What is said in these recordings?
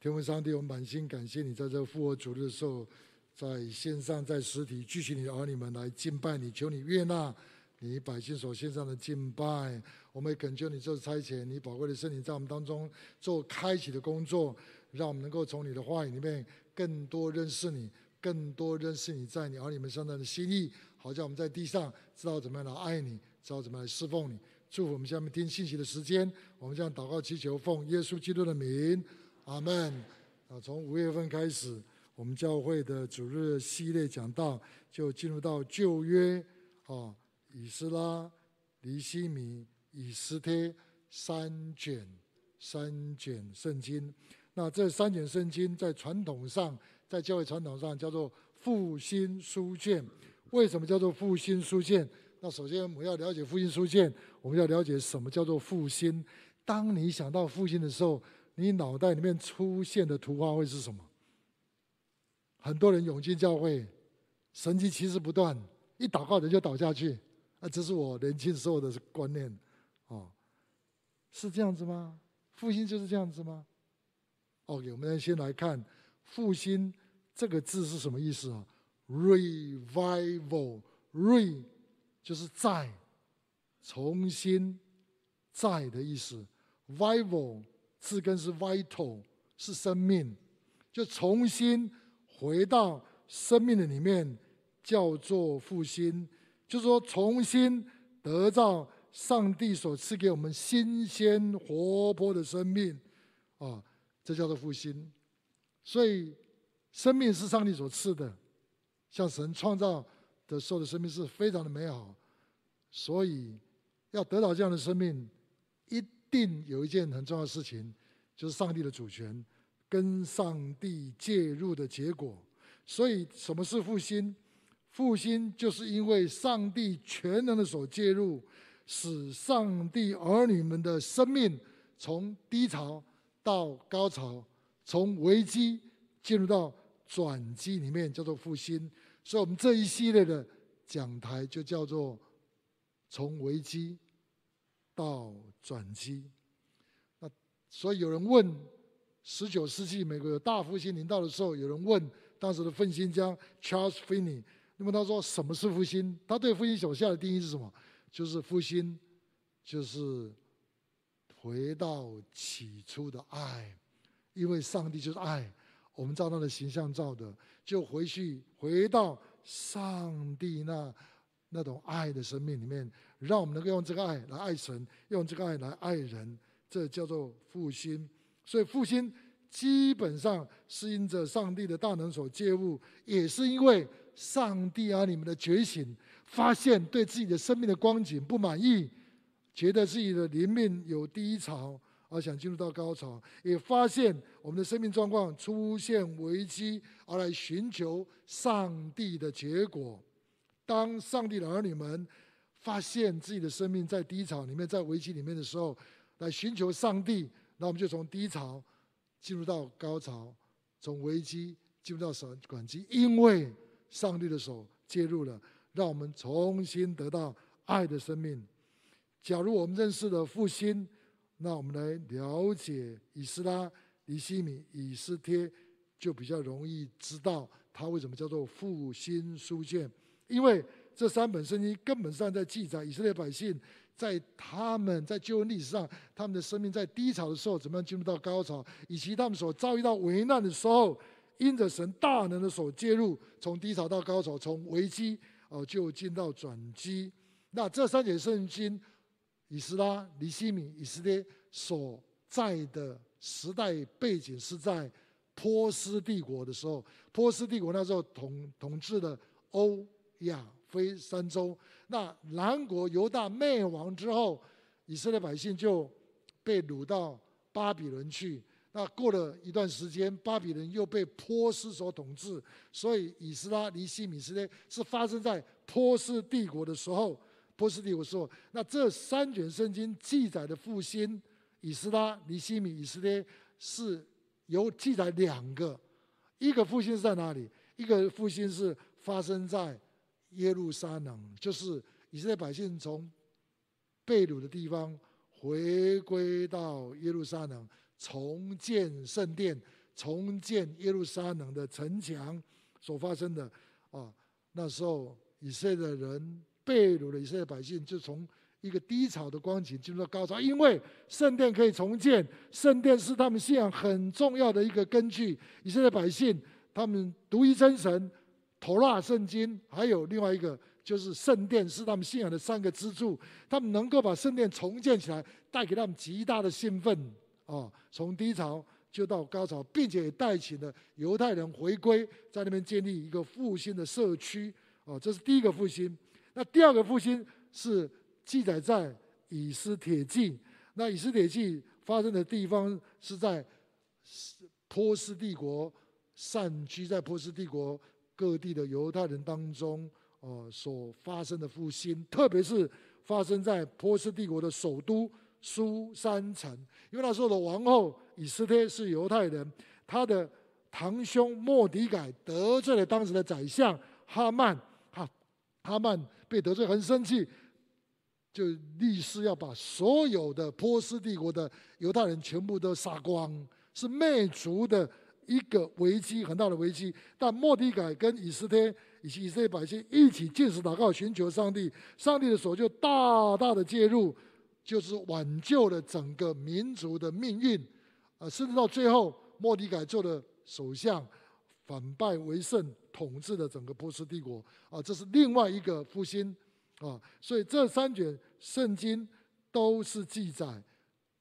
天父上帝，我们满心感谢你，在这复活主日的时候，在线上、在实体，聚集你的儿女们来敬拜你，求你悦纳 你百姓所献上的敬拜。我们也恳求你，这次差遣你宝贵的圣灵在我们当中做开启的工作，让我们能够从你的话语里面更多认识你，更多认识你在你儿女们身上的心意，好叫我们在地上知道怎么样来爱你，知道怎么来侍奉你。祝福我们下面听信息的时间，我们将祷告祈求，奉耶稣基督的名。阿门。啊，从五月份开始，我们教会的主日系列讲道就进入到旧约啊，以斯拉、尼希米、以斯帖三卷三卷圣经。那这三卷圣经在传统上，在教会传统上叫做复兴书卷。为什么叫做复兴书卷？那首先我们要了解复兴书卷，我们要了解什么叫做复兴。当你想到复兴的时候，你脑袋里面出现的图画会是什么？很多人涌进教会，神迹奇事不断，一祷告人就倒下去。啊，这是我年轻时候的观念，哦，是这样子吗？复兴就是这样子吗？OK，我们先来看“复兴”这个字是什么意思啊？Revival，re 就是再、重新、再的意思，vival。字根是 vital，是生命，就重新回到生命的里面，叫做复兴，就是说重新得到上帝所赐给我们新鲜活泼的生命，啊，这叫做复兴。所以生命是上帝所赐的，像神创造的时候的生命是非常的美好，所以要得到这样的生命，定有一件很重要的事情，就是上帝的主权跟上帝介入的结果。所以，什么是复兴？复兴就是因为上帝全能的所介入，使上帝儿女们的生命从低潮到高潮，从危机进入到转机里面，叫做复兴。所以我们这一系列的讲台就叫做从危机到转机。那所以有人问，十九世纪美国有大复兴临到的时候，有人问当时的奋兴家 Charles Finney，那么他说什么是复兴？他对复兴所下的定义是什么？就是复兴，就是回到起初的爱，因为上帝就是爱，我们照他的形象造的，就回去回到上帝那那种爱的生命里面。让我们能够用这个爱来爱神，用这个爱来爱人，这叫做复兴。所以复兴基本上是因着上帝的大能所介入，也是因为上帝啊，你们的觉醒，发现对自己的生命的光景不满意，觉得自己的灵命有低潮，而想进入到高潮，也发现我们的生命状况出现危机，而来寻求上帝的结果。当上帝的儿女们，发现自己的生命在低潮里面，在危机里面的时候，来寻求上帝，那我们就从低潮进入到高潮，从危机进入到神转机，因为上帝的手介入了，让我们重新得到爱的生命。假如我们认识了复兴，那我们来了解以斯拉、以西米、以斯帖，就比较容易知道他为什么叫做复兴书卷，因为。这三本圣经根本上在记载以色列百姓在他们在救恩历史上，他们的生命在低潮的时候怎么样进入到高潮，以及他们所遭遇到危难的时候，因着神大能的所介入，从低潮到高潮，从危机哦就进到转机。那这三卷圣经，以斯拉、尼希米、以斯帖所在的时代背景是在波斯帝国的时候，波斯帝国那时候统统治的欧亚。非三周，那南国犹大灭亡之后，以色列百姓就被掳到巴比伦去。那过了一段时间，巴比伦又被波斯所统治。所以以斯拉、尼希米、斯帖是发生在波斯帝国的时候。波斯帝国时候，那这三卷圣经记载的复兴，以斯拉、尼希米、以斯列是有记载两个。一个复兴是在哪里？一个复兴是发生在。耶路撒冷就是以色列百姓从被掳的地方回归到耶路撒冷，重建圣殿，重建耶路撒冷的城墙所发生的啊。那时候以色列的人被掳的以色列百姓就从一个低潮的光景进入到高潮，因为圣殿可以重建，圣殿是他们信仰很重要的一个根据。以色列百姓他们独一真神、妥拉圣经，还有另外一个就是圣殿，是他们信仰的三个支柱。他们能够把圣殿重建起来，带给他们极大的兴奋啊！从低潮就到高潮，并且也带起了犹太人回归，在那边建立一个复兴的社区啊！这是第一个复兴。那第二个复兴是。记载在以斯帖记，那以斯帖记发生的地方是在波斯帝国散居在波斯帝国各地的犹太人当中，呃，所发生的复兴，特别是发生在波斯帝国的首都苏珊城，因为那时候的王后以斯帖是犹太人，他的堂兄末底改得罪了当时的宰相哈曼，哈哈曼被得罪很生气。就立誓要把所有的波斯帝国的犹太人全部都杀光，是灭族的一个危机，很大的危机。但莫迪改跟以斯帖以及以色列百姓一起禁食祷告，寻求上帝，上帝的手就大大的介入，就是挽救了整个民族的命运。啊，甚至到最后，莫迪改做了首相，反败为胜，统治了整个波斯帝国。啊，这是另外一个复兴。啊，所以这三卷圣经都是记载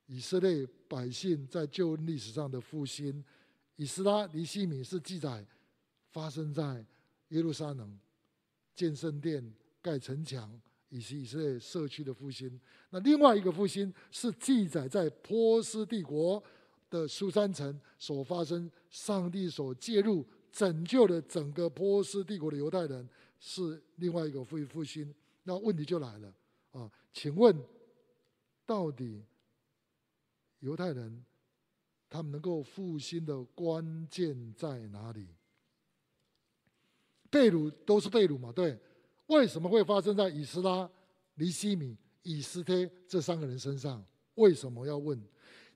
以色列百姓在旧历史上的复兴。以斯拉、尼希米是记载发生在耶路撒冷建圣殿、盖城墙以及以色列社区的复兴。那另外一个复兴是记载在波斯帝国的苏珊城所发生，上帝所介入拯救了整个波斯帝国的犹太人，是另外一个复复兴。那问题就来了啊，请问，到底犹太人他们能够复兴的关键在哪里？被掳都是被掳嘛，对？为什么会发生在以斯拉、尼希米、以斯帖这三个人身上？为什么要问？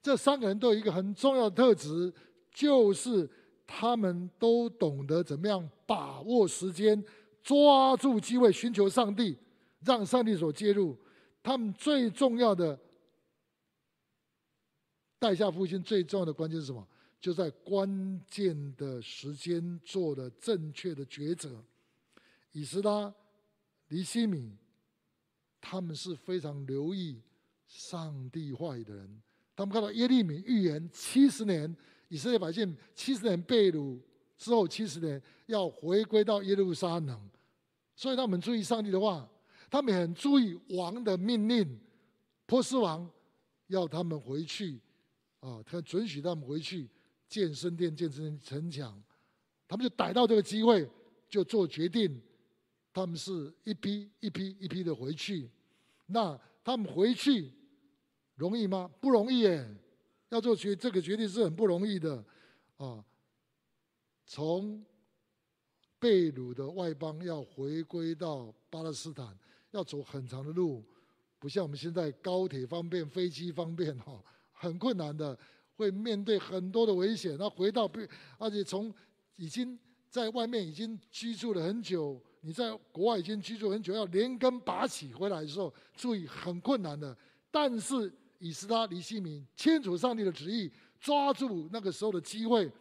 这三个人都有一个很重要的特质，就是他们都懂得怎么样把握时间，抓住机会，寻求上帝。让上帝所介入，他们最重要的带下复兴最重要的关键是什么？就在关键的时间做了正确的抉择。以斯拉、黎希米，他们是非常留意上帝话语的人。他们看到耶利米预言七十年以色列百姓七十年被掳之后，七十年要回归到耶路撒冷，所以他们注意上帝的话。他们很注意王的命令，波斯王要他们回去，啊，他准许他们回去建圣殿、建城城墙，他们就逮到这个机会，就做决定。他们是一批一批一批的回去，那他们回去容易吗？不容易耶，要做决这个决定是很不容易的，啊，从被掳的外邦要回归到巴勒斯坦。要走很长的路，不像我们现在高铁方便、飞机方便哈，很困难的，会面对很多的危险。那回到，而且从已经在外面已经居住了很久，你在国外已经居住很久，要连根拔起回来的时候，注意很困难的。但是以斯拉、尼希米清楚上帝的旨意，抓住那个时候的机会，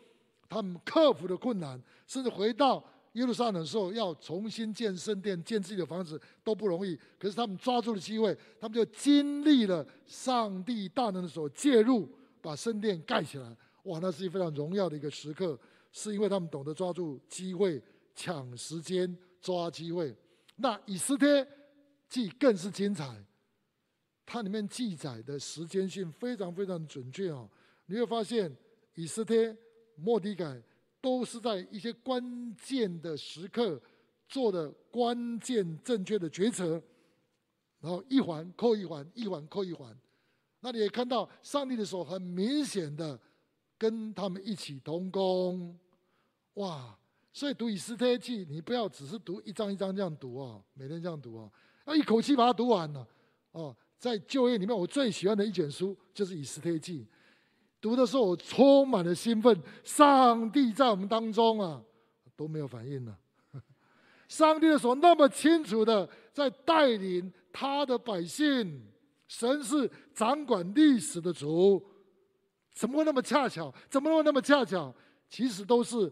他们克服了困难，甚至回到。耶路撒冷的时候，要重新建圣殿、建自己的房子都不容易。可是他们抓住了机会，他们就经历了上帝大能的手介入，把圣殿盖起来。哇，那是一非常荣耀的一个时刻，是因为他们懂得抓住机会、抢时间、抓机会。那以斯帖记更是精彩，它里面记载的时间性非常非常准确哦。你会发现，以斯帖、莫底改。都是在一些关键的时刻做的关键正确的决策，然后一环扣一环，一环扣一环。那你也看到上帝的手很明显的跟他们一起同工，哇！所以读以斯帖记，你不要只是读一章一章这样读哦，每天这样读哦，要一口气把它读完了哦。在旧约里面，我最喜欢的一卷书就是以斯帖记。读的时候我充满了兴奋，上帝在我们当中啊，都没有反应了。上帝的手那么清楚的在带领他的百姓，神是掌管历史的主，怎么会那么恰巧？怎么会那么恰巧？其实都是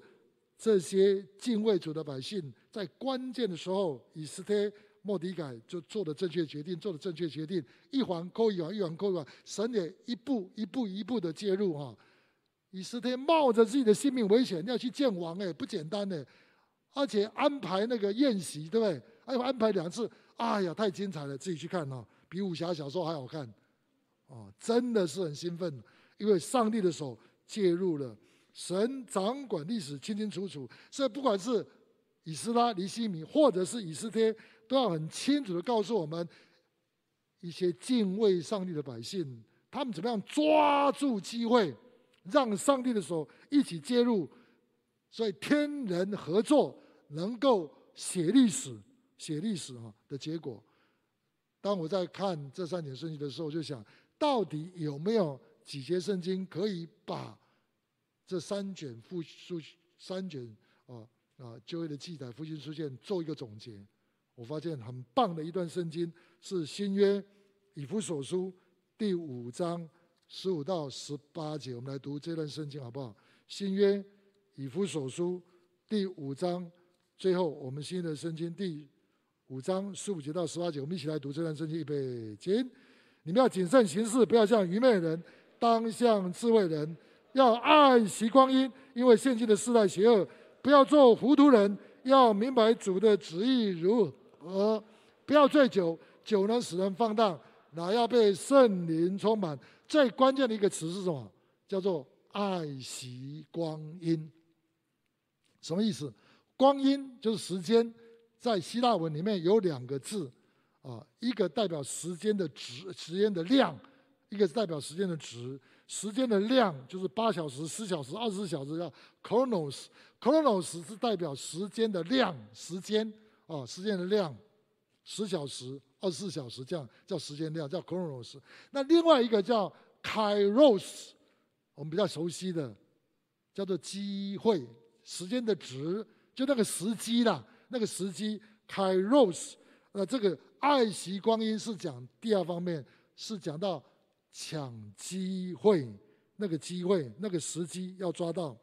这些敬畏主的百姓，在关键的时候，以斯帖、莫迪改就做了正确决定，做了正确决定，一环扣一环，一环扣一环，神也一步一步一步的介入哈。以斯帖冒着自己的性命危险要去见王，哎，不简单呢。而且安排那个宴席，对不对？还有安排两次，哎呀，太精彩了！自己去看哦，比武侠小说还好看，哦，真的是很兴奋，因为上帝的手介入了，神掌管历史清清楚楚。所以不管是以斯拉、尼希米，或者是以斯帖，都要很清楚的告诉我们，一些敬畏上帝的百姓，他们怎么样抓住机会，让上帝的手一起介入。所以天人合作能够写历史，写历史哈的结果。当我在看这三卷圣经的时候，就想到底有没有几节圣经可以把这三卷复书、三卷啊啊旧约的记载、复兴书卷做一个总结？我发现很棒的一段圣经是新约以弗所书第五章十五到十八节。我们来读这段圣经好不好？新约。以弗所书第五章最后，我们新的圣经第五章十五节到十八节，我们一起来读这段圣经。预备，请你们要谨慎行事，不要像愚昧人，当像智慧人，要爱惜光阴，因为现今的世代邪恶。不要做糊涂人，要明白主的旨意如何。不要醉酒，酒能使人放荡，乃要被圣灵充满。最关键的一个词是什么？叫做爱惜光阴。什么意思？光阴就是时间，在希腊文里面有两个字，啊，一个代表时间的值，时间的量；一个是代表时间的值。时间的量就是八小时、十小时、二十四小时，叫 chronos。chronos 是代表时间的量，时间啊，时间的量，十小时、二十四小时这样叫时间量，叫 chronos。那另外一个叫 kairos，我们比较熟悉的叫做机会。时间的值，就那个时机啦，那个时机，Kairos。那这个爱惜光阴是讲第二方面，是讲到抢机会，那个机会，那个时机要抓到。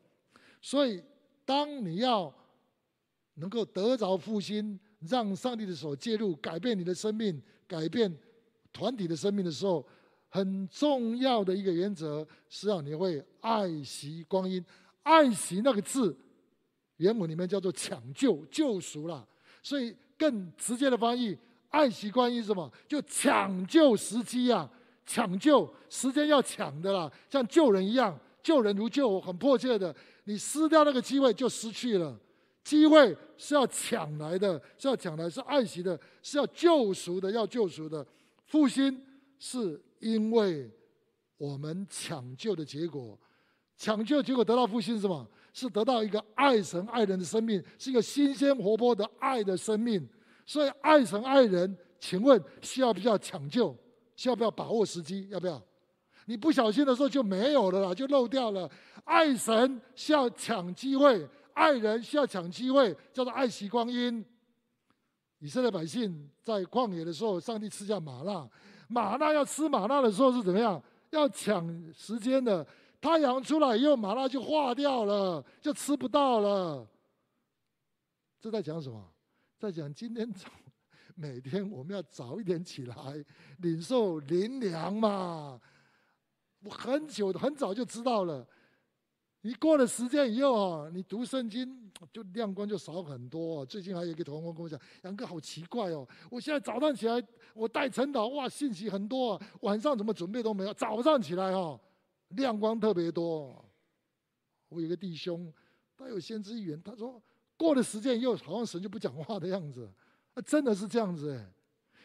所以，当你要能够得着复兴，让上帝的手介入，改变你的生命，改变团体的生命的时候，很重要的一个原则是要你会爱惜光阴。爱惜那个字。原文里面叫做抢救、救赎啦，所以更直接的翻译，爱惜光阴是什么？就抢救时机呀，抢救时间要抢的啦，像救人一样，救人如救，很迫切的。你失掉那个机会就失去了，机会是要抢来的，是要抢来，是爱惜的，是要救赎的，要救赎的。复兴是因为我们抢救的结果，抢救结果得到复兴是什么？是得到一个爱神爱人的生命，是一个新鲜活泼的爱的生命。所以爱神爱人，请问需要不需要抢救？需要不要把握时机？要不要？你不小心的时候就没有了啦，就漏掉了。爱神需要抢机会，爱人需要抢机会，叫做爱惜光阴。以色列百姓在旷野的时候，上帝赐下吗哪，吗哪要吃吗哪的时候是怎么样？要抢时间的。太阳出来以后，吗哪就化掉了，就吃不到了。这在讲什么？在讲今天早每天我们要早一点起来领受灵粮嘛。我很久很早就知道了。你过了时间以后啊，你读圣经就亮光就少很多。最近还有一个同工跟我讲：“杨哥好奇怪哦，我现在早上起来我带晨祷，哇，信息很多，晚上怎么准备都没有，早上起来哈。”亮光特别多。我有个弟兄，他有先知预言，他说过了时间以后，好像神就不讲话的样子。啊，真的是这样子哎，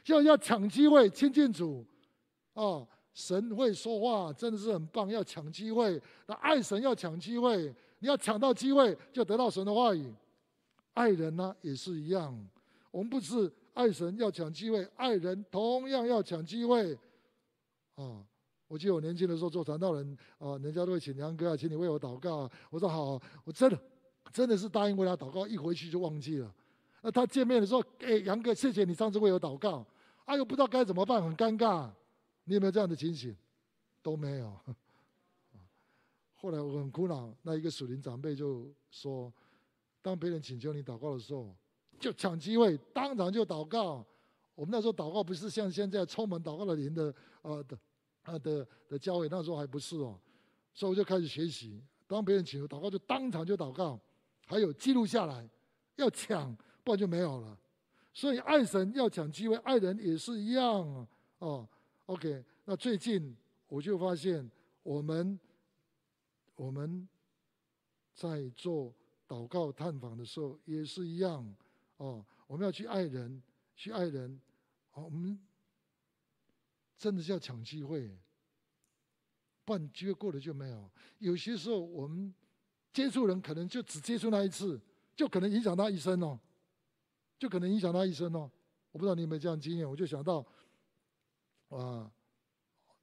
要要抢机会亲近主啊，神会说话，真的是很棒。要抢机会，那爱神要抢机会，你要抢到机会，就得到神的话语。爱人呢也是一样，我们不是爱神要抢机会，爱人同样要抢机会啊。我记得我年轻的时候做传道人啊，人家都会请杨哥啊，请你为我祷告啊。我说好，我真的真的是答应为他祷告，一回去就忘记了。那他见面的时候，哎，杨哥，谢谢你上次为我祷告。哎呦，不知道该怎么办，很尴尬。你有没有这样的情形？都没有。后来我很苦恼，那一个属灵长辈就说，当别人请求你祷告的时候，就抢机会，当场就祷告。我们那时候祷告不是像现在充满祷告的灵的呃的。啊的的教会那时候还不是哦，所以我就开始学习。当别人请求祷告，就当场就祷告，还有记录下来，要抢，不然就没有了。所以爱神要抢机会，爱人也是一样哦。OK，那最近我就发现，我们我们在做祷告探访的时候也是一样哦。我们要去爱人，去爱人，哦，我们。真的是要抢机会，不然机会过了就没有。有些时候我们接触人，可能就只接触那一次，就可能影响他一生哦，就可能影响他一生哦。我不知道你有没有这样经验，我就想到，啊，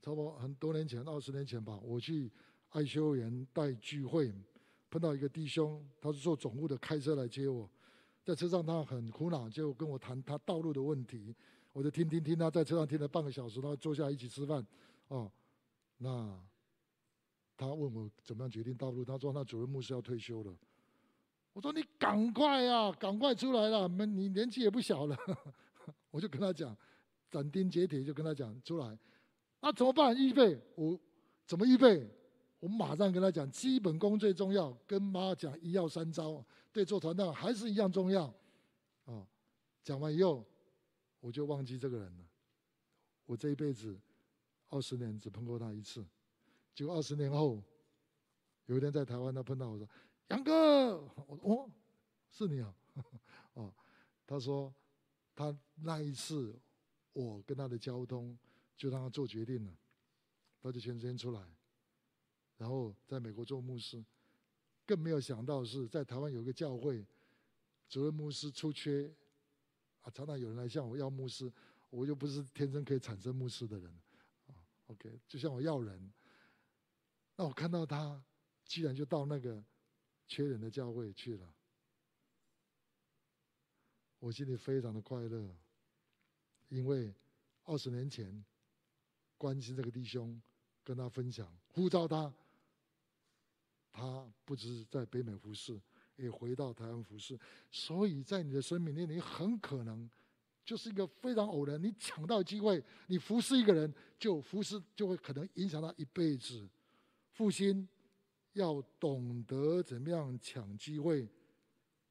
差不多很多年前，二十年前吧，我去爱修园带聚会，碰到一个弟兄，他是做总务的，开车来接我，在车上他很苦恼，就跟我谈他道路的问题。我就听听听，他在车上听了半个小时，他坐下来一起吃饭，哦，那他问我怎么样决定道路，他说那主任牧师要退休了，我说你赶快啊，赶快出来了，你年纪也不小了，我就跟他讲，斩钉截铁就跟他讲出来，那怎么办？预备，我怎么预备？我马上跟他讲，基本功最重要，跟妈讲一要三招，对做传道还是一样重要，哦，讲完以后。我就忘记这个人了。我这一辈子二十年只碰过他一次，结果二十年后，有一天在台湾，他碰到我说：“杨哥，我说哦，是你啊。”哦，他说他那一次我跟他的交通，就让他做决定了，他就全时间出来，然后在美国做牧师，更没有想到是在台湾有个教会，主任牧师出缺。啊，常常有人来向我要牧师，我又不是天生可以产生牧师的人，啊，OK，就像我要人，那我看到他居然就到那个缺人的教会去了，我心里非常的快乐，因为二十年前关心这个弟兄，跟他分享，呼召他，他不只是在北美服侍。也回到台湾服侍，所以在你的生命里，你很可能就是一个非常偶然，你抢到机会，你服侍一个人，就服侍就会可能影响他一辈子。复兴要懂得怎么样抢机会、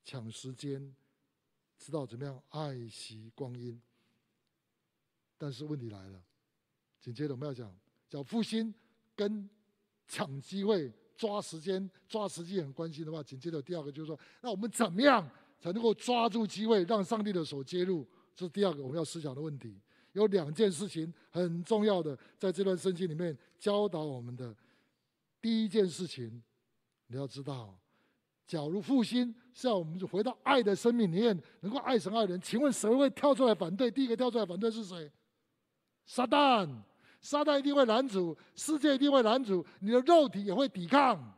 抢时间，知道怎么样爱惜光阴。但是问题来了，紧接着我们要讲，叫复兴跟抢机会。抓时间、抓时机很关心的话，紧接着第二个就是说，那我们怎么样才能够抓住机会，让上帝的手介入？这是第二个我们要思想的问题。有两件事情很重要的，在这段圣经里面教导我们的。第一件事情，你要知道，假如复兴是要我们回到爱的生命里面，能够爱神爱人，请问谁会跳出来反对？第一个跳出来反对是谁？撒旦。撒旦一定会拦阻，世界一定会拦阻，你的肉体也会抵抗。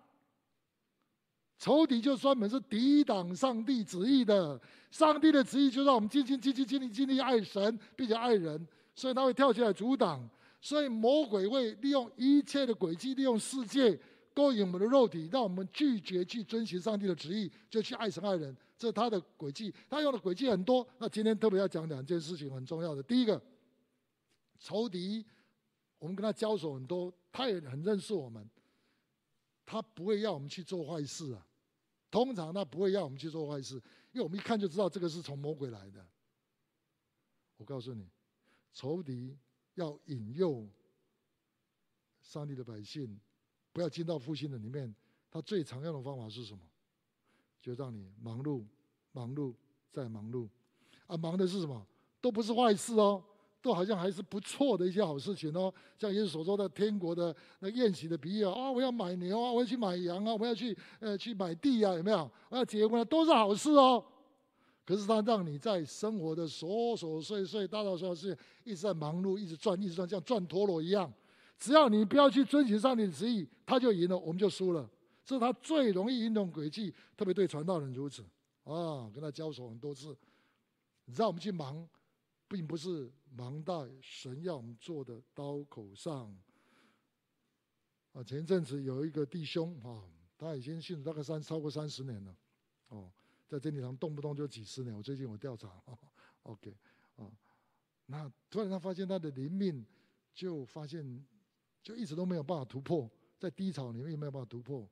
仇敌就专门是抵挡上帝旨意的。上帝的旨意就让我们尽心尽心尽力尽力爱神，并且爱人，所以他会跳起来阻挡。所以魔鬼会利用一切的诡计，利用世界勾引我们的肉体，让我们拒绝去遵循上帝的旨意，就去爱神爱人。这是他的诡计，他用的诡计很多。那今天特别要讲两件事情，很重要的。第一个，仇敌。我们跟他交手很多，他也很认识我们，他不会要我们去做坏事啊。通常他不会要我们去做坏事，因为我们一看就知道这个是从魔鬼来的。我告诉你，仇敌要引诱上帝的百姓不要进到复兴的里面，他最常用的方法是什么？就让你忙碌、忙碌再忙碌，啊，忙的是什么？都不是坏事哦。都好像还是不错的一些好事情哦，像耶稣所说的天国的那宴席的比喻啊，我要买牛啊，我要去买羊啊，我要去呃去买地啊，有没有？我要结婚啊，都是好事哦。可是他让你在生活的琐琐碎碎、大大小小事，一直在忙碌，一直转，一直转，像转陀螺一样，只要你不要去遵循上帝的旨意，他就赢了，我们就输了。这是他最容易运动轨迹，特别对传道人如此啊，跟他交手很多次，让我们去忙，并不是忙在神要我们做的刀口上。啊，前一阵子有一个弟兄啊，他已经信主大概三超过三十年了，哦，在真理堂动不动就几十年。我最近我调查，OK，啊，那突然他发现他的灵命，就发现就一直都没有办法突破，在低潮里面也没有办法突破。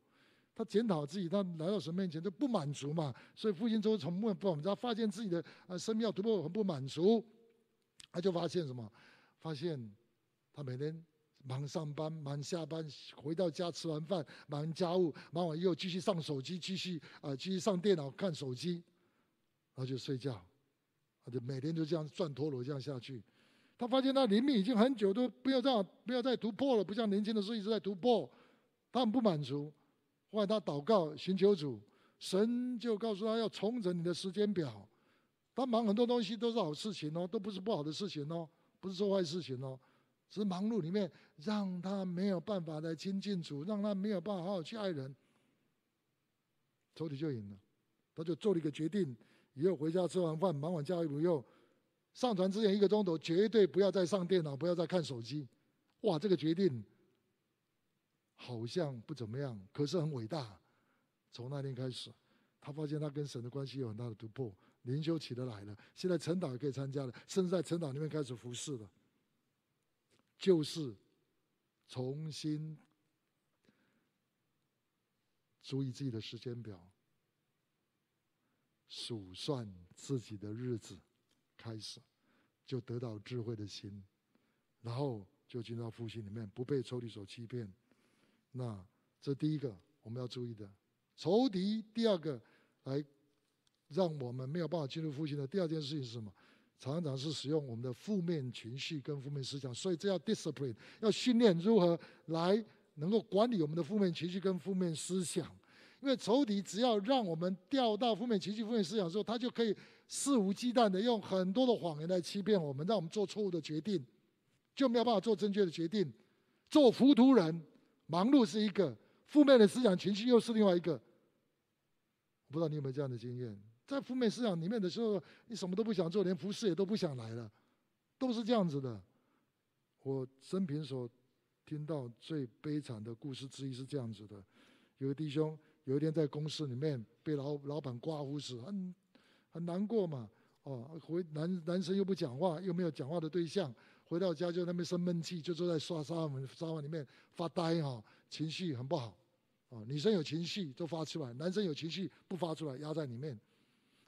他检讨自己，他来到神面前就不满足嘛，所以复兴周从没不满足，他发现自己的呃生命要突破很不满足，他就发现什么？发现他每天。忙上班，忙下班，回到家吃完饭，忙家务，忙完又继续上手机，继续啊，继续上电脑看手机，然后就睡觉，他就每天就这样转陀螺这样下去。他发现他灵命已经很久都不要这样，不要再突破了，不像年轻的时候一直在突破，他很不满足。后来他祷告寻求主，神就告诉他要重整你的时间表。他忙很多东西都是好事情哦，都不是不好的事情哦，不是做坏事情哦。只是忙碌里面，让他没有办法来亲近主，让他没有办法好好去爱人，仇敌就赢了。他就做了一个决定：以后回家吃完饭，忙完家务以后，上船之前一个钟头绝对不要再上电脑，不要再看手机。哇，这个决定好像不怎么样，可是很伟大。从那天开始，他发现他跟神的关系有很大的突破，灵修起得来了。现在晨祷也可以参加了，甚至在晨祷里面开始服侍了。就是重新注意自己的时间表，数算自己的日子，开始就得到智慧的心，然后就进到复兴里面，不被仇敌所欺骗。那这第一个我们要注意的，仇敌第二个来让我们没有办法进入复兴的第二件事情是什么？常常是使用我们的负面情绪跟负面思想，所以这要 discipline，要训练如何来能够管理我们的负面情绪跟负面思想。因为仇敌只要让我们掉到负面情绪、负面思想的时候，他就可以肆无忌惮的用很多的谎言来欺骗我们，让我们做错误的决定，就没有办法做正确的决定，做糊涂人。忙碌是一个，负面的思想情绪又是另外一个。不知道你有没有这样的经验？在负面思想里面的时候，你什么都不想做，连服侍也都不想来了，都是这样子的。我生平所听到最悲惨的故事之一是这样子的：有个弟兄有一天在公司里面被老老板刮胡子，很很难过嘛。哦，回男男生又不讲话，又没有讲话的对象，回到家就在那边生闷气，就坐在沙沙发沙发里面发呆哈，情绪很不好。哦，女生有情绪都发出来，男生有情绪不发出来，压在里面。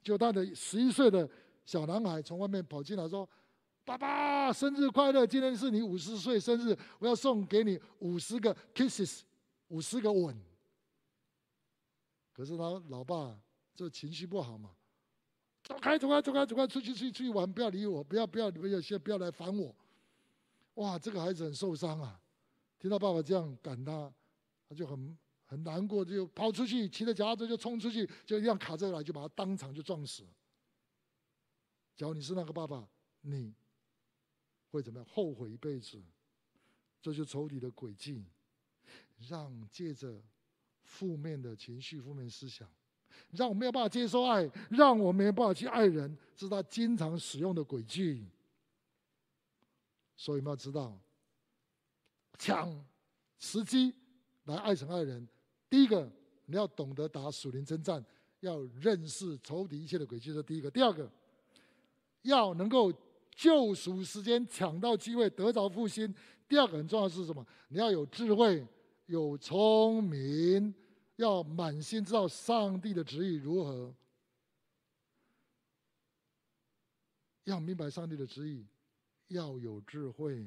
就他的十一岁的小男孩从外面跑进来说：“爸爸，生日快乐！今天是你五十岁生日，我要送给你五十个 kisses，五十个吻。”可是他老爸这情绪不好嘛，走开，走开，走开，走开，出去，出去，出去玩，不要理我，不要，不要，不要，先不要来烦我。哇，这个孩子很受伤啊！听到爸爸这样赶他，他就很。很难过，就跑出去，骑着脚踏车就冲出去，就一辆卡车来，就把他当场就撞死。假如你是那个爸爸，你会怎么样？后悔一辈子。这就是仇敌的诡计，让借着负面的情绪、负面思想，让我没有办法接受爱，让我没有办法去爱人，这是他经常使用的诡计。所以我们要知道，抢时机来爱神爱人。第一个，你要懂得打属灵征战，要认识仇敌一切的诡计，这是第一个。第二个，要能够救赎时间，抢到机会，得着复兴。第二个很重要的是什么？你要有智慧，有聪明，要满心知道上帝的旨意如何，要明白上帝的旨意，要有智慧。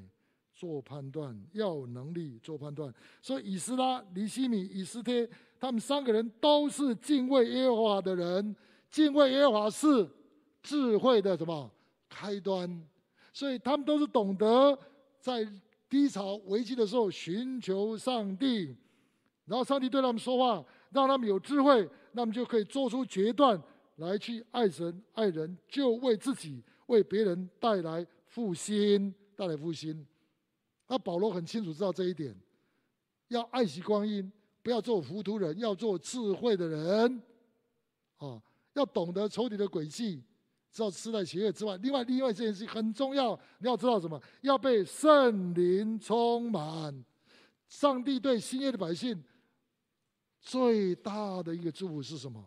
做判断要有能力做判断，所以以斯拉、尼希米、以斯帖，他们三个人都是敬畏耶和华的人。敬畏耶和华是智慧的什么开端？所以他们都是懂得在低潮危机的时候寻求上帝，然后上帝对他们说话，让他们有智慧，那么就可以做出决断来去爱神爱人，就为自己为别人带来复兴，带来复兴。那保罗很清楚知道这一点，要爱惜光阴，不要做糊涂人，要做智慧的人。啊，要懂得仇敌的诡计，知道世代邪恶之外，另外另外这件事情很重要，你要知道什么？要被圣灵充满。上帝对新约的百姓最大的一个祝福是什么？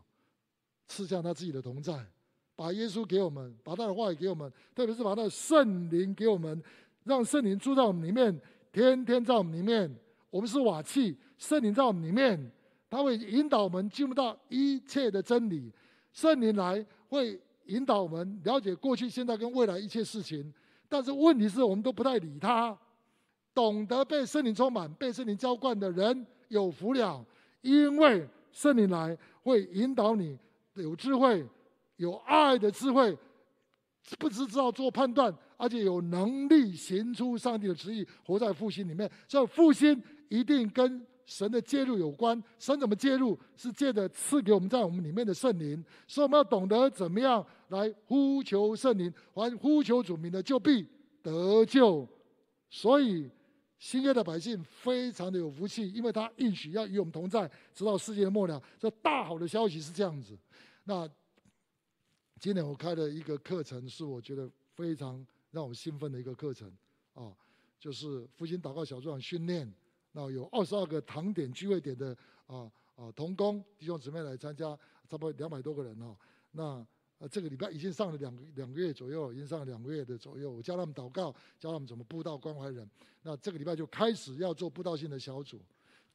赐下他自己的同在，把耶稣给我们，把他的话语给我们，特别是把他的圣灵给我们，让圣灵住在我们里面，天天在我们里面。我们是瓦器，圣灵在我们里面，他会引导我们进入到一切的真理。圣灵来会引导我们了解过去、现在跟未来一切事情，但是问题是我们都不太理他。懂得被圣灵充满、被圣灵浇灌的人有福了，因为圣灵来会引导你。有智慧，有爱的智慧，不只知道做判断，而且有能力行出上帝的旨意，活在复兴里面。所以复兴一定跟神的介入有关。神怎么介入？是借着赐给我们在我们里面的圣灵。所以我们要懂得怎么样来呼求圣灵，还呼求主名的就必得救。所以新约的百姓非常的有福气，因为他应许要与我们同在，直到世界的末了。这大好的消息是这样子。那今年我开了一个课程，是我觉得非常让我兴奋的一个课程啊，就是复兴祷告小组长训练。那有二十二个堂点聚会点的啊啊同工弟兄姊妹来参加，差不多两百多个人哦。那呃这个礼拜已经上了两个两个月左右，已经上了两个月的左右。我教他们祷告，教他们怎么布道关怀人。那这个礼拜就开始要做布道性的小组。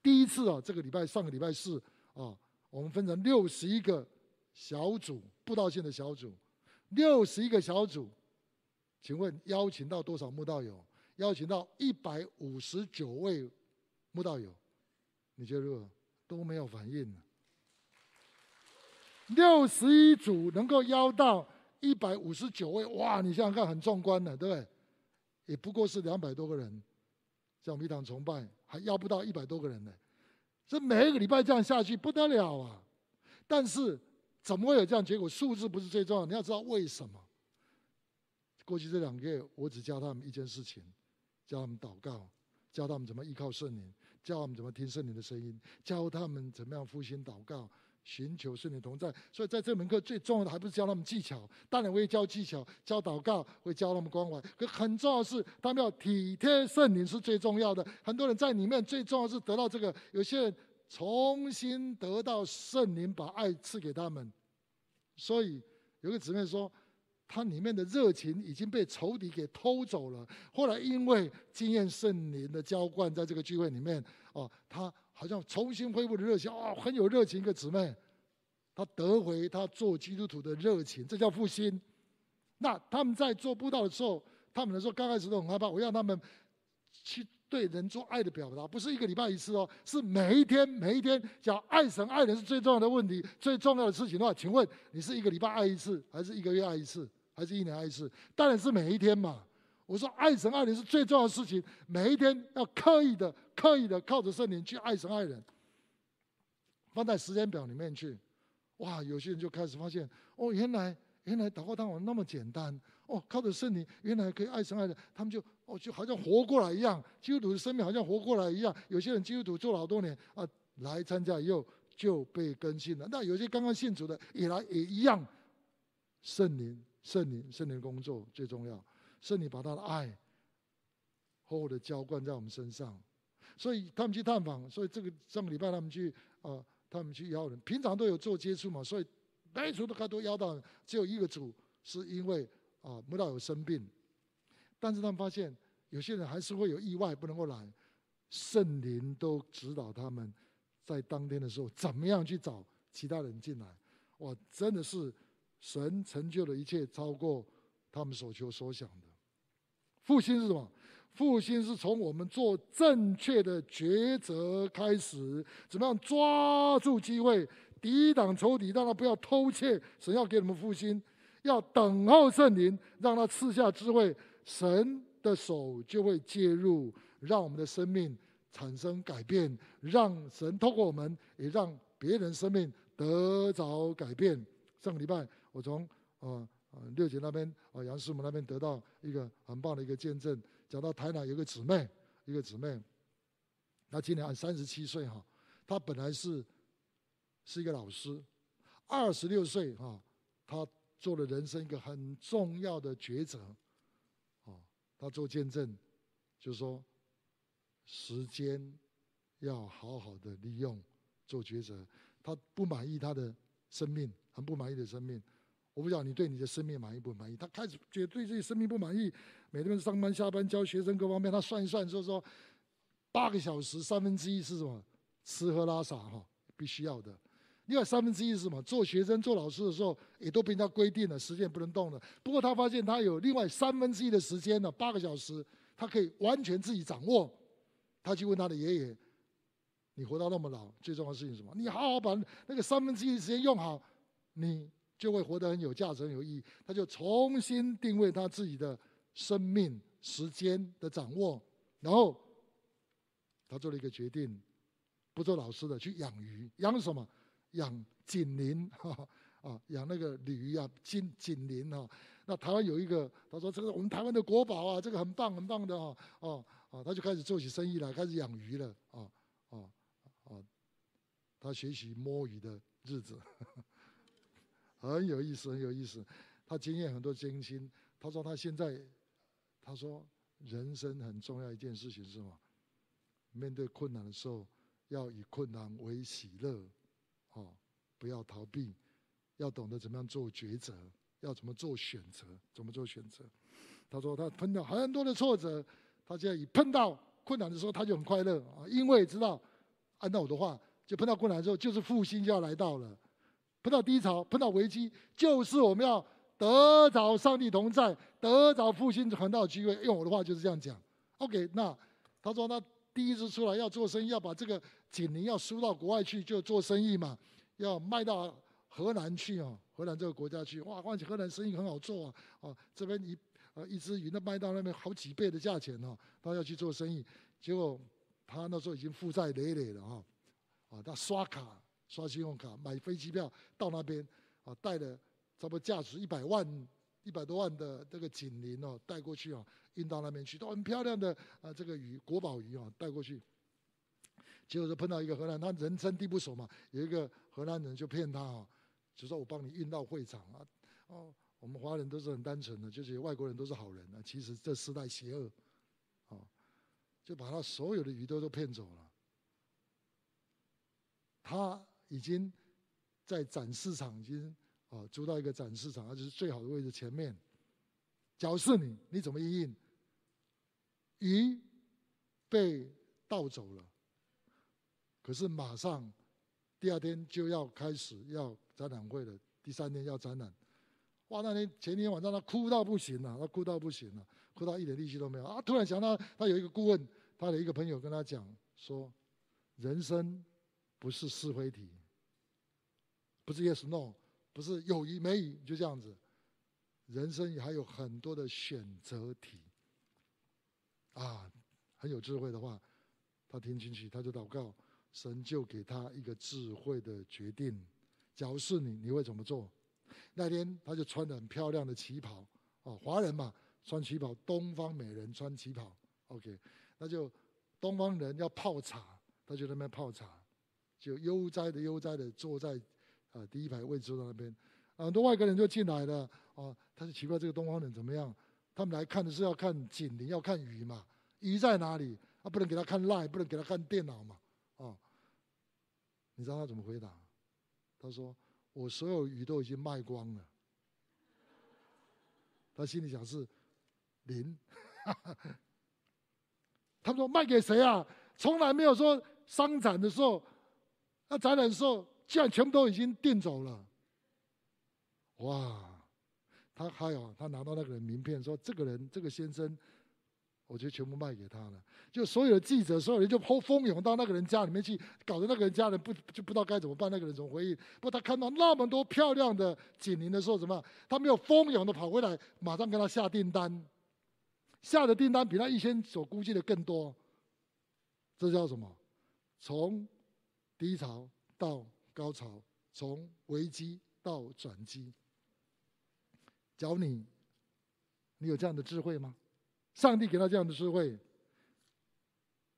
第一次啊，这个礼拜上个礼拜四啊，我们分成六十一个。小组布道性的小组，六十一个小组，请问邀请到多少慕道友？邀请到一百五十九位慕道友，你觉得都没有反应？六十一组能够邀到一百五十九位，哇！你想想看，很壮观的，对不对？也不过是两百多个人，像我们一堂崇拜还邀不到一百多个人呢。这每一个礼拜这样下去不得了啊！但是。怎么会有这样结果？数字不是最重要，你要知道为什么。过去这两个月，我只教他们一件事情：教他们祷告，教他们怎么依靠圣灵，教他们怎么听圣灵的声音，教他们怎么样复兴祷告，寻求圣灵同在。所以在这门课最重要的，还不是教他们技巧，当然我会教技巧，教祷告，会教他们关怀。可很重要的是，他们要体贴圣灵是最重要的。很多人在里面最重要是得到这个，有些人。重新得到圣灵把爱赐给他们，所以有个姊妹说，他里面的热情已经被仇敌给偷走了。后来因为经验圣灵的浇灌，在这个聚会里面，哦，他好像重新恢复了热情，哦，很有热情一个姊妹，他得回他做基督徒的热情，这叫复兴。那他们在做布道的时候，他们来说刚开始都很害怕，我让他们去。对人做爱的表达，不是一个礼拜一次哦，是每一天每一天。讲爱神爱人是最重要的问题，最重要的事情的话，请问你是一个礼拜爱一次，还是一个月爱一次，还是一年爱一次？当然是每一天嘛。我说爱神爱人是最重要的事情，每一天要刻意的、刻意的靠着圣灵去爱神爱人，放在时间表里面去。哇，有些人就开始发现，哦，原来原来祷告当中那么简单。哦，靠着圣灵，原来可以爱神爱人，他们就哦，就好像活过来一样。基督徒的生命好像活过来一样。有些人基督徒做了好多年啊，来参加以后就被更新了。那有些刚刚信主的也来也一样。圣灵，圣灵，圣灵工作最重要。圣灵把他的爱厚厚的浇灌在我们身上。所以他们去探访，所以这个上个礼拜他们去啊，他们去邀人，平常都有做接触嘛，所以每组都开都邀到，只有一个组是因为。啊，慕道友生病，但是他们发现有些人还是会有意外不能够来，圣灵都指导他们在当天的时候怎么样去找其他人进来。哇，真的是神成就的一切超过他们所求所想的。复兴是什么？复兴是从我们做正确的抉择开始，怎么样抓住机会，抵挡仇敌，让他不要偷窃。神要给你们复兴。要等候圣灵，让他赐下智慧，神的手就会介入，让我们的生命产生改变，让神透过我们，也让别人生命得着改变。上个礼拜，我从呃呃六姐那边啊杨师母那边得到一个很棒的一个见证，讲到台南有个姊妹，一个姊妹，她今年三十七岁哈，她本来是是一个老师，二十六岁哈，她做了人生一个很重要的抉择，哦，她做见证，就说时间要好好的利用做抉择，她不满意她的生命，很不满意的生命。我不知道你对你的生命满意不满意？他开始觉得对自己生命不满意，每天上班下班教学生各方面，他算一算说说，八个小时三分之一是什么？吃喝拉撒哈，必须要的。另外三分之一是什么？做学生做老师的时候也都被人家规定了，时间不能动了。不过他发现他有另外三分之一的时间呢，八个小时，他可以完全自己掌握。他去问他的爷爷：“你活到那么老，最重要的事情是什么？你好好把那个三分之一的时间用好，你。”就会活得很有价值、很有意义。他就重新定位他自己的生命时间的掌握，然后他做了一个决定，不做老师的，去养鱼。养什么？养锦鳞 哈啊，养那个鲤鱼啊，锦锦鳞哈。那台湾有一个，他说这个我们台湾的国宝啊，这个很棒很棒的哦哦哦，他就开始做起生意来，开始养鱼了啊啊啊！他学习摸鱼的日子。很有意思，很有意思。他经验很多艰辛。他说他现在，他说人生很重要一件事情是什么？面对困难的时候，要以困难为喜乐，哦，不要逃避，要懂得怎么样做抉择，要怎么做选择，怎么做选择。他说他碰到很多的挫折，他现在一碰到困难的时候，他就很快乐啊，因为知道按照我的话，就碰到困难的时候，就是复兴就要来到了。碰到低潮，碰到危机，就是我们要得着上帝同在，得着复兴传道的机会。用我的话就是这样讲。OK，那他说他第一次出来要做生意，要把这个锦鳞要输到国外去，就做生意嘛，要卖到荷兰去哦，荷兰这个国家去。哇，况且荷兰生意很好做啊，哦，这边一呃一只鱼那卖到那边好几倍的价钱哦，他要去做生意，结果他那时候已经负债累累了哈，啊，他刷卡。刷信用卡买飞机票到那边啊，带了差不多价值一百万、一百多万的这个锦鳞哦，带过去啊，运到那边去，都很漂亮的啊，这个鱼国宝鱼啊，带过去。结果就碰到一个荷兰，他人生地不熟嘛，有一个荷兰人就骗他啊，就说我帮你运到会场啊。哦，我们华人都是很单纯的，就是外国人都是好人啊，其实这时代邪恶，啊，就把他所有的鱼都都骗走了。他。已经在展示场已经啊租到一个展示场，而且是最好的位置前面。假如是你，你怎么因应？鱼被盗走了，可是马上第二天就要开始要展览会了，第三天要展览。哇，那天前天晚上他哭到不行了，他哭到不行了，哭到一点力气都没有啊！突然想到，他有一个顾问，他的一个朋友跟他讲说：人生不是是非题。不是 yes no，不是有鱼没鱼，就这样子。人生还有很多的选择题。啊，很有智慧的话，他听进去，他就祷告，神就给他一个智慧的决定。假如是你，你会怎么做？那天他就穿得很漂亮的旗袍，哦，华人嘛，穿旗袍，东方美人穿旗袍，OK，那就东方人要泡茶，他就在那边泡茶，就悠哉的悠哉的坐在。啊，第一排位置坐在那边，很多外国人就进来了。啊，他就奇怪这个东方人怎么样？他们来看的是要看锦鳞，要看鱼嘛？鱼在哪里？啊，不能给他看 LINE，不能给他看电脑嘛？啊，你知道他怎么回答？他说：“我所有鱼都已经卖光了。”他心里想是零。他们说卖给谁啊？从来没有说商展的时候，那展览的时候。既然全部都已经订走了，哇！他还有他拿到那个人名片，说这个人这个先生，我就全部卖给他了。就所有的记者，所有人就蜂蜂拥到那个人家里面去，搞得那个人家人不就不知道该怎么办。那个人怎么回应？不他看到那么多漂亮的锦鳞的时候，怎么？他没有蜂拥的跑回来，马上跟他下订单，下的订单比他以前所估计的更多。这叫什么？从低潮到高潮，从危机到转机。假如你，你有这样的智慧吗？上帝给他这样的智慧，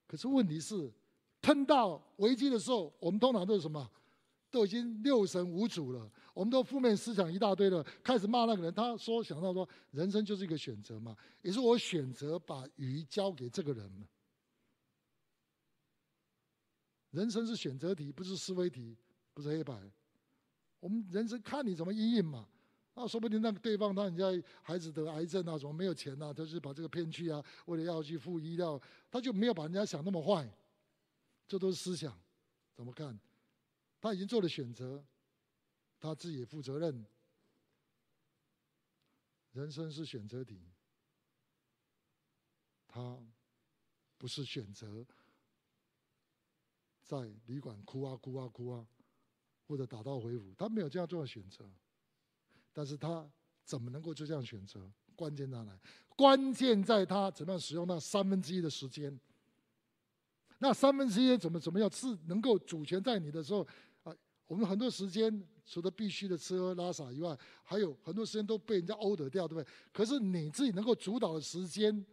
可是问题是，碰到危机的时候，我们通常都是什么？都已经六神无主了，我们都负面思想一大堆了，开始骂那个人。他说想到说，人生就是一个选择嘛，也是我选择把鱼交给这个人嘛。人生是选择题，不是思维题，不是黑白。我们人生看你怎么阴影嘛。那说不定那个对方他人家孩子得癌症啊，怎么没有钱啊，他就是把这个骗去啊，为了要去付医疗，他就没有把人家想那么坏。这都是思想，怎么看？他已经做了选择，他自己也负责任。人生是选择题，他不是选择在旅馆哭啊哭啊哭啊，或者打道回府，他没有这样做的选择。但是他怎么能够就这样选择？关键在哪？关键在他怎么样使用那三分之一的时间。那三分之一怎么怎么样是能够主权在你的时候？啊我们很多时间除了必须的吃喝拉撒以外，还有很多时间都被人家 order 掉，对不对？可是你自己能够主导的时间，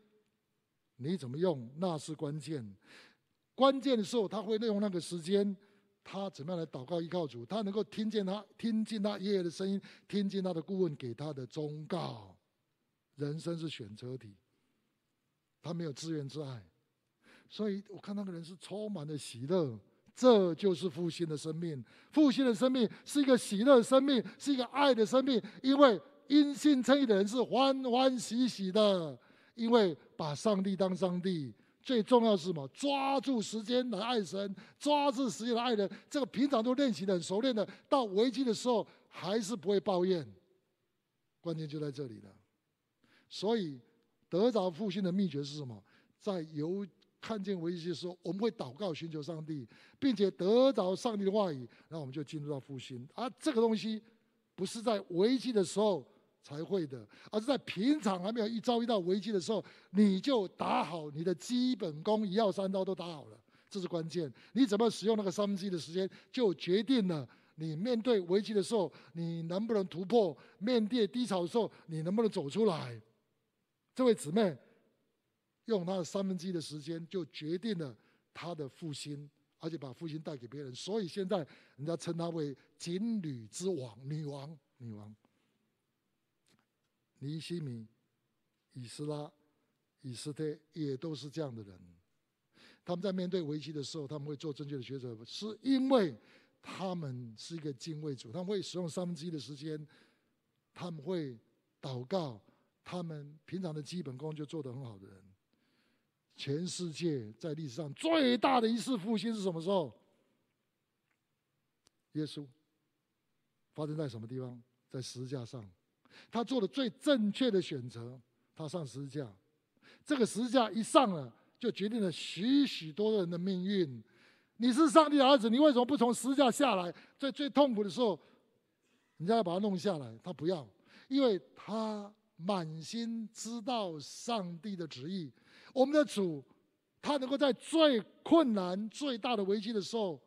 你怎么用那是关键。关键的时候，他会利用那个时间，他怎么样来祷告依靠主？他能够听见他听见他爷爷的声音，听见他的顾问给他的忠告。人生是选择题，他没有自怨自艾，所以我看那个人是充满了喜乐。这就是复兴的生命。复兴的生命是一个喜乐的生命，是一个爱的生命。因为因信称义的人是欢欢喜喜的，因为把上帝当上帝。最重要是什么？抓住时间来爱神，抓住时间来爱人。这个平常都练习的很熟练的，到危机的时候还是不会抱怨。关键就在这里了。所以得着复兴的秘诀是什么？在由看见危机的时候，我们会祷告寻求上帝，并且得着上帝的话语，然后我们就进入到复兴。而这个东西不是在危机的时候才会的，而是在平常还没有一遭遇到危机的时候，你就打好你的基本功，一要三刀都打好了，这是关键。你怎么使用那个三分之一的时间，就决定了你面对危机的时候，你能不能突破；面对低潮的时候，你能不能走出来。这位姊妹。用她的三分之一的时间，就决定了她的复兴，而且把复兴带给别人。所以现在人家称她为“锦女之王”、“女王”、“女王”。尼西米、以斯拉、以斯帖也都是这样的人。他们在面对危机的时候，他们会做正确的抉择，是因为他们是一个敬畏主，他们会使用三分之一的时间，他们会祷告，他们平常的基本功就做得很好的人。全世界在历史上最大的一次复兴是什么时候？耶稣发生在什么地方？在十字架上，他做了最正确的选择，他上十字架。这个十字架一上了，就决定了许许多多人的命运。你是上帝的儿子，你为什么不从十字架下来？在最痛苦的时候，人家要把它弄下来，他不要，因为他满心知道上帝的旨意。我们的主，他能够在最困难、最大的危机的时候，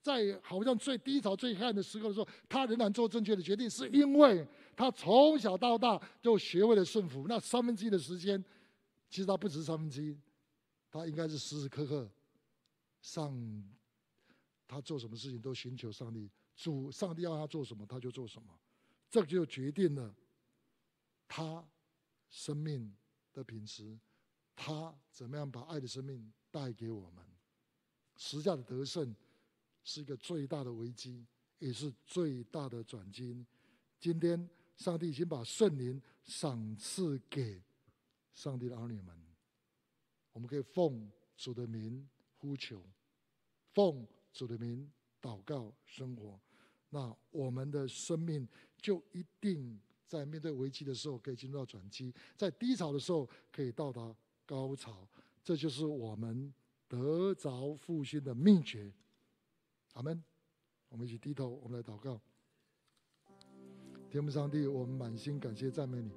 在好像最低潮、最黑暗的时刻的时候，他仍然做正确的决定，是因为他从小到大就学会了顺服。那三分之一的时间，其实他不止三分之一，他应该是时时刻刻上，他做什么事情都寻求上帝。主，上帝要他做什么，他就做什么。这就决定了他生命的品质。他怎么样把爱的生命带给我们？时下的得胜是一个最大的危机，也是最大的转机。今天，上帝已经把圣灵赏赐给上帝的儿女们，我们可以奉主的名呼求，奉主的名祷告生活。那我们的生命就一定在面对危机的时候可以进入到转机，在低潮的时候可以到达。高潮，这就是我们得着复兴的秘诀。阿门。我们一起低头，我们来祷告。天父上帝，我们满心感谢赞美你。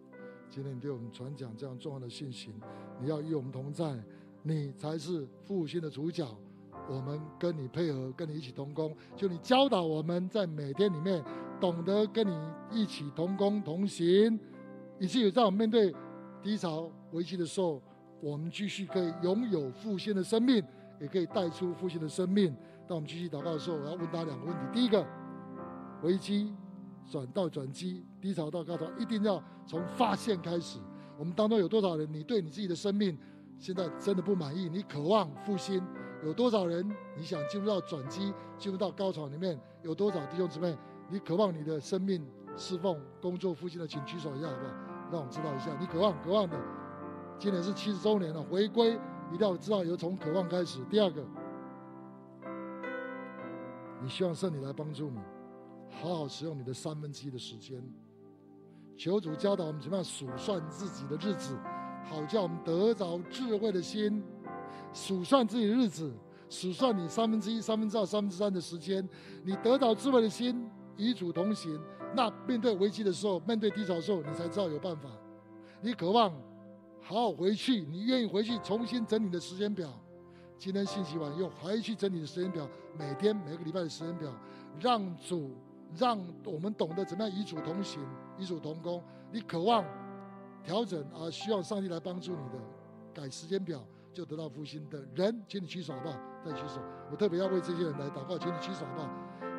今天你对我们传讲这样重要的信息，你要与我们同在，你才是复兴的主角。我们跟你配合，跟你一起同工。就你教导我们在每天里面懂得跟你一起同工同行，以至于在我们面对低潮危机的时候。我们继续可以拥有复兴的生命，也可以带出复兴的生命。当我们继续祷告的时候，我要问大家两个问题：第一个，危机转到转机，低潮到高潮，一定要从发现开始。我们当中有多少人，你对你自己的生命现在真的不满意？你渴望复兴？有多少人你想进入到转机，进入到高潮里面？有多少弟兄姊妹，你渴望你的生命侍奉、工作复兴的，请举手一下好不好？让我们知道一下，你渴望、渴望的。今年是七十周年了，回归一定要知道，由从渴望开始。第二个，你希望圣灵来帮助你，好好使用你的三分之一的时间。求主教导我们怎么样数算自己的日子，好叫我们得着智慧的心。数算自己的日子，数算你三分之一、三分之二、三分之三的时间，你得着智慧的心，与主同行。那面对危机的时候，面对低潮的时候，你才知道有办法。你渴望。好好回去，你愿意回去重新整理你的时间表。今天信息完又回去整理的时间表，每天每个礼拜的时间表，让主让我们懂得怎么样与主同行，与主同工。你渴望调整而需要上帝来帮助你的，改时间表就得到复兴的人，请你举手好不好？再举手。我特别要为这些人来祷告，请你举手好不好？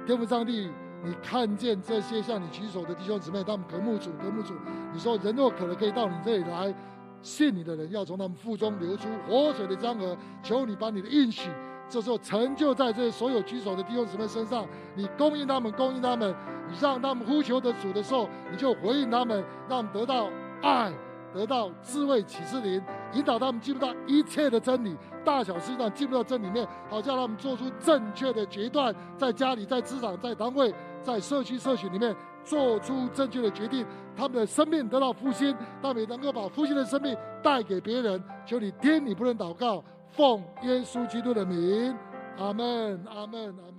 天父上帝，你看见这些向你举手的弟兄姊妹，他们渴慕主，渴慕主。你说人若渴了，可以到你这里来。信你的人要从他们腹中流出活水的江河，求你把你的应许，这时候成就在这所有举手的弟兄姊妹身上。你供应他们，供应他们，你让他们呼求的主的时候，你就回应他们，让他们得到爱，得到智慧启示灵，引导他们进入到一切的真理，大小事上进入到真里面，好叫他们做出正确的决断，在家里，在职场，在单位，在社区社群里面。做出正确的决定，他们的生命得到复兴，他们能够把复兴的生命带给别人。求你听，你不能祷告，奉耶稣基督的名，阿门，阿门，阿。